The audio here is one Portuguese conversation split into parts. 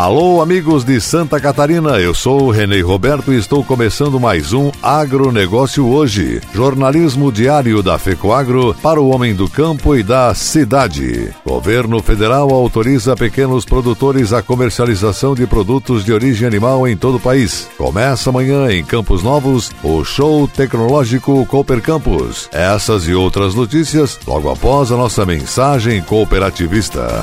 Alô, amigos de Santa Catarina, eu sou o Renê Roberto e estou começando mais um Agronegócio Hoje, jornalismo diário da FECOAGro para o homem do campo e da cidade. Governo federal autoriza pequenos produtores a comercialização de produtos de origem animal em todo o país. Começa amanhã em Campos Novos o Show Tecnológico Cooper Campus. Essas e outras notícias logo após a nossa mensagem cooperativista.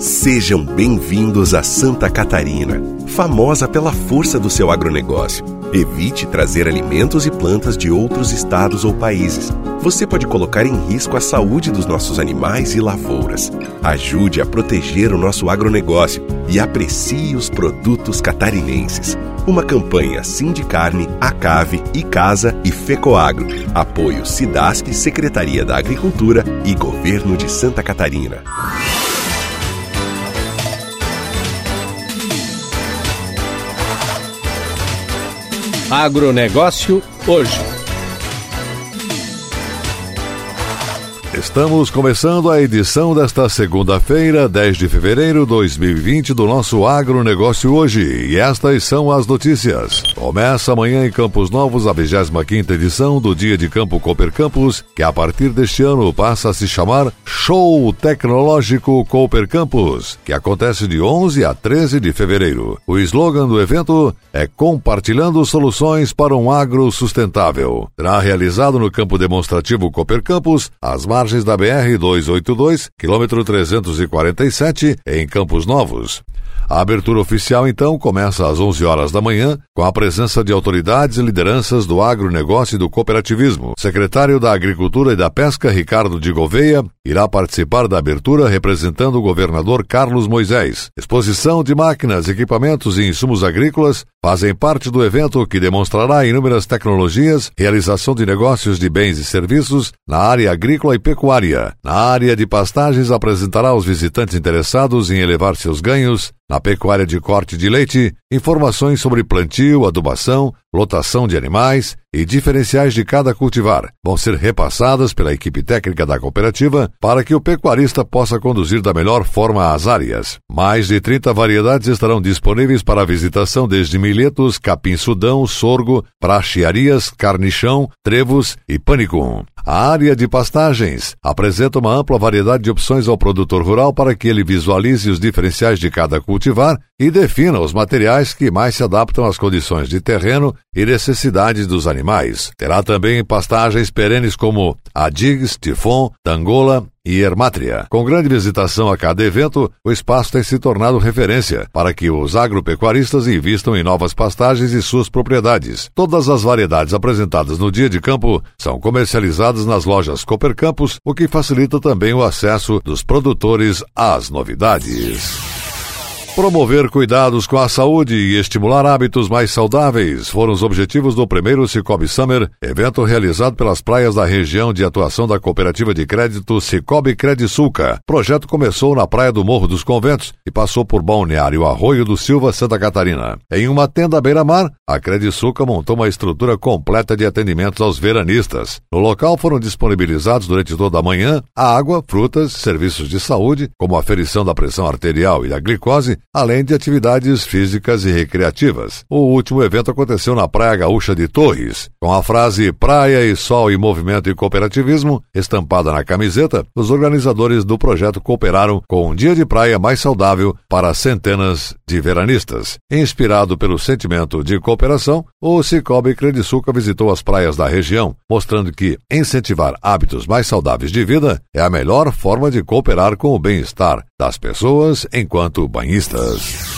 Sejam bem-vindos a Santa Catarina, famosa pela força do seu agronegócio. Evite trazer alimentos e plantas de outros estados ou países. Você pode colocar em risco a saúde dos nossos animais e lavouras. Ajude a proteger o nosso agronegócio e aprecie os produtos catarinenses. Uma campanha Sindicarne, Acave, Icasa e Fecoagro. Apoio Sidasc, Secretaria da Agricultura e Governo de Santa Catarina. Agronegócio hoje. Estamos começando a edição desta segunda-feira, 10 de fevereiro de 2020, do nosso Agronegócio Hoje. E estas são as notícias. Começa amanhã em Campos Novos a 25 edição do Dia de Campo Cooper Campus, que a partir deste ano passa a se chamar Show Tecnológico Cooper Campus, que acontece de 11 a 13 de fevereiro. O slogan do evento é Compartilhando Soluções para um Agro Sustentável. Será realizado no campo demonstrativo Cooper Campus, às margens margens da BR-282, quilômetro 347, em Campos Novos. A abertura oficial, então, começa às 11 horas da manhã, com a presença de autoridades e lideranças do agronegócio e do cooperativismo. Secretário da Agricultura e da Pesca, Ricardo de Gouveia, irá participar da abertura representando o governador Carlos Moisés. Exposição de máquinas, equipamentos e insumos agrícolas fazem parte do evento que demonstrará inúmeras tecnologias, realização de negócios de bens e serviços na área agrícola e pecuária. Na área de pastagens, apresentará aos visitantes interessados em elevar seus ganhos na pecuária de corte de leite, informações sobre plantio, adubação, lotação de animais e diferenciais de cada cultivar vão ser repassadas pela equipe técnica da cooperativa para que o pecuarista possa conduzir da melhor forma as áreas. Mais de 30 variedades estarão disponíveis para visitação desde milhetos, capim-sudão, sorgo, praxiarias, carnichão, trevos e panicum. A área de pastagens apresenta uma ampla variedade de opções ao produtor rural para que ele visualize os diferenciais de cada cultivar e defina os materiais que mais se adaptam às condições de terreno e necessidades dos animais. Terá também pastagens perenes como Adigs, Tifon, Tangola e Hermátria. Com grande visitação a cada evento, o espaço tem se tornado referência para que os agropecuaristas invistam em novas pastagens e suas propriedades. Todas as variedades apresentadas no dia de campo são comercializadas nas lojas Cooper Campus, o que facilita também o acesso dos produtores às novidades. Promover cuidados com a saúde e estimular hábitos mais saudáveis foram os objetivos do primeiro Cicobi Summer, evento realizado pelas praias da região de atuação da cooperativa de crédito Cicobi Credisulca. O projeto começou na praia do Morro dos Conventos e passou por Balneário Arroio do Silva, Santa Catarina. Em uma tenda beira-mar, a Credisulca montou uma estrutura completa de atendimentos aos veranistas. No local foram disponibilizados durante toda a manhã água, frutas, serviços de saúde, como a aferição da pressão arterial e da glicose, além de atividades físicas e recreativas. O último evento aconteceu na Praia Gaúcha de Torres, com a frase Praia e Sol e Movimento e Cooperativismo estampada na camiseta. Os organizadores do projeto cooperaram com um dia de praia mais saudável para centenas de veranistas. Inspirado pelo sentimento de cooperação, o Cicobi Crediçuca visitou as praias da região, mostrando que incentivar hábitos mais saudáveis de vida é a melhor forma de cooperar com o bem-estar das pessoas enquanto banhistas.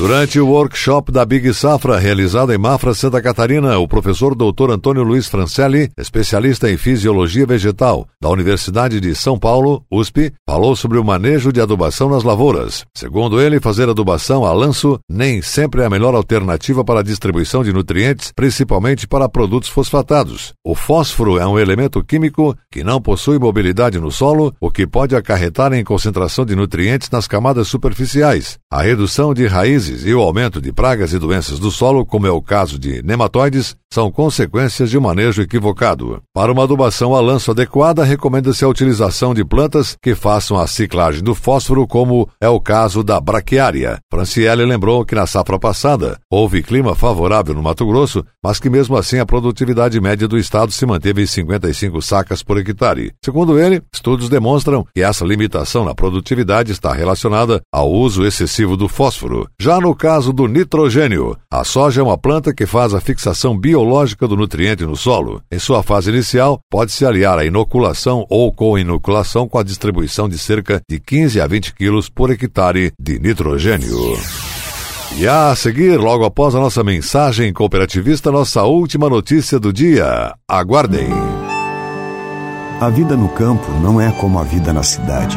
Durante o workshop da Big Safra, realizado em Mafra, Santa Catarina, o professor Dr. Antônio Luiz Francelli, especialista em fisiologia vegetal da Universidade de São Paulo, USP, falou sobre o manejo de adubação nas lavouras. Segundo ele, fazer adubação a lanço nem sempre é a melhor alternativa para a distribuição de nutrientes, principalmente para produtos fosfatados. O fósforo é um elemento químico que não possui mobilidade no solo, o que pode acarretar em concentração de nutrientes nas camadas superficiais. A redução de raízes e o aumento de pragas e doenças do solo, como é o caso de nematóides, são consequências de um manejo equivocado. Para uma adubação a lanço adequada, recomenda-se a utilização de plantas que façam a ciclagem do fósforo, como é o caso da braquiária. Franciele lembrou que na safra passada houve clima favorável no Mato Grosso, mas que mesmo assim a produtividade média do estado se manteve em 55 sacas por hectare. Segundo ele, estudos demonstram que essa limitação na produtividade está relacionada ao uso excessivo do fósforo. Já no caso do nitrogênio, a soja é uma planta que faz a fixação biológica do nutriente no solo. Em sua fase inicial, pode-se aliar a inoculação ou co-inoculação com a distribuição de cerca de 15 a 20 quilos por hectare de nitrogênio. E a seguir, logo após a nossa mensagem cooperativista, nossa última notícia do dia. Aguardem. A vida no campo não é como a vida na cidade.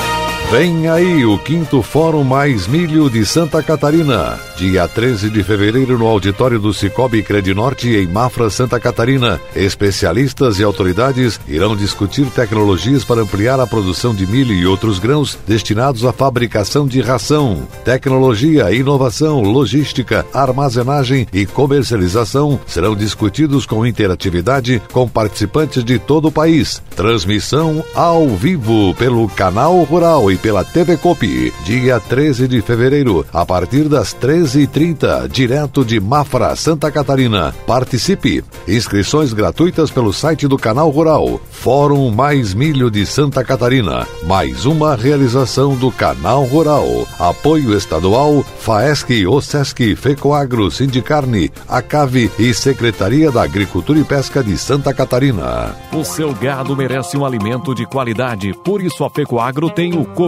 Vem aí o quinto Fórum Mais Milho de Santa Catarina, dia 13 de fevereiro no auditório do Cicobi Credinorte em Mafra, Santa Catarina. Especialistas e autoridades irão discutir tecnologias para ampliar a produção de milho e outros grãos destinados à fabricação de ração. Tecnologia, inovação, logística, armazenagem e comercialização serão discutidos com interatividade com participantes de todo o país. Transmissão ao vivo pelo canal Rural e pela TV Copi, dia 13 de fevereiro, a partir das 13h30, direto de Mafra, Santa Catarina. Participe! Inscrições gratuitas pelo site do Canal Rural. Fórum Mais Milho de Santa Catarina. Mais uma realização do Canal Rural. Apoio estadual, FAESC, OSESC, FECOAGRO, Sindicarne, ACAVE e Secretaria da Agricultura e Pesca de Santa Catarina. O seu gado merece um alimento de qualidade, por isso a FECOAGRO tem o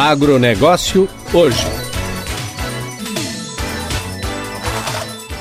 Agronegócio hoje.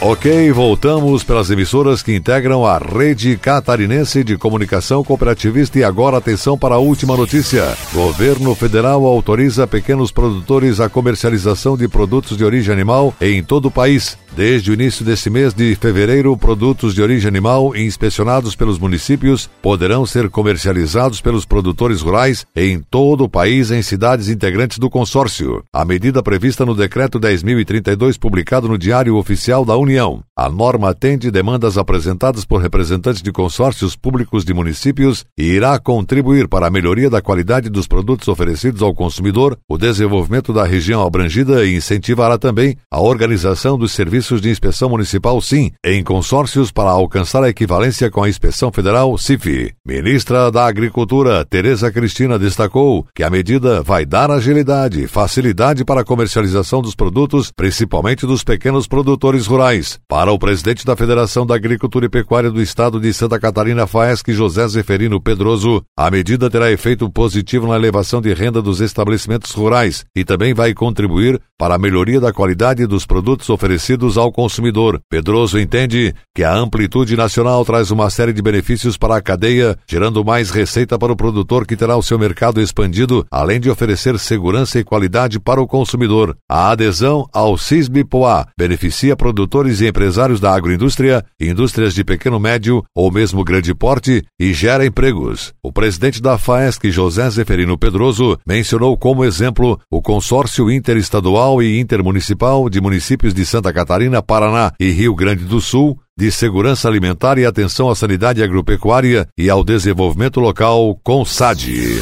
Ok, voltamos pelas emissoras que integram a Rede Catarinense de Comunicação Cooperativista e agora atenção para a última notícia. Governo Federal autoriza pequenos produtores a comercialização de produtos de origem animal em todo o país. Desde o início deste mês de fevereiro, produtos de origem animal inspecionados pelos municípios poderão ser comercializados pelos produtores rurais em todo o país em cidades integrantes do consórcio. A medida prevista no decreto 10.032 publicado no Diário Oficial da União. A norma atende demandas apresentadas por representantes de consórcios públicos de municípios e irá contribuir para a melhoria da qualidade dos produtos oferecidos ao consumidor, o desenvolvimento da região abrangida e incentivará também a organização dos serviços serviços de inspeção municipal sim, em consórcios para alcançar a equivalência com a inspeção federal CIF. Ministra da Agricultura, Tereza Cristina, destacou que a medida vai dar agilidade e facilidade para a comercialização dos produtos, principalmente dos pequenos produtores rurais. Para o presidente da Federação da Agricultura e Pecuária do Estado de Santa Catarina, FAESC, José Zeferino Pedroso, a medida terá efeito positivo na elevação de renda dos estabelecimentos rurais e também vai contribuir para a melhoria da qualidade dos produtos oferecidos ao consumidor. Pedroso entende que a amplitude nacional traz uma série de benefícios para a cadeia, gerando mais receita para o produtor que terá o seu mercado expandido, além de oferecer segurança e qualidade para o consumidor. A adesão ao CISB-POA beneficia produtores e empresários da agroindústria, indústrias de pequeno médio ou mesmo grande porte e gera empregos. O presidente da FAESC, José Zeferino Pedroso, mencionou como exemplo o consórcio interestadual e intermunicipal de municípios de Santa Catarina, Paraná e Rio Grande do Sul de segurança alimentar e atenção à sanidade agropecuária e ao desenvolvimento local, com SAD.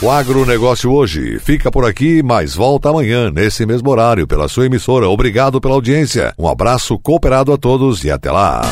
O agronegócio hoje fica por aqui, mas volta amanhã, nesse mesmo horário, pela sua emissora. Obrigado pela audiência. Um abraço cooperado a todos e até lá.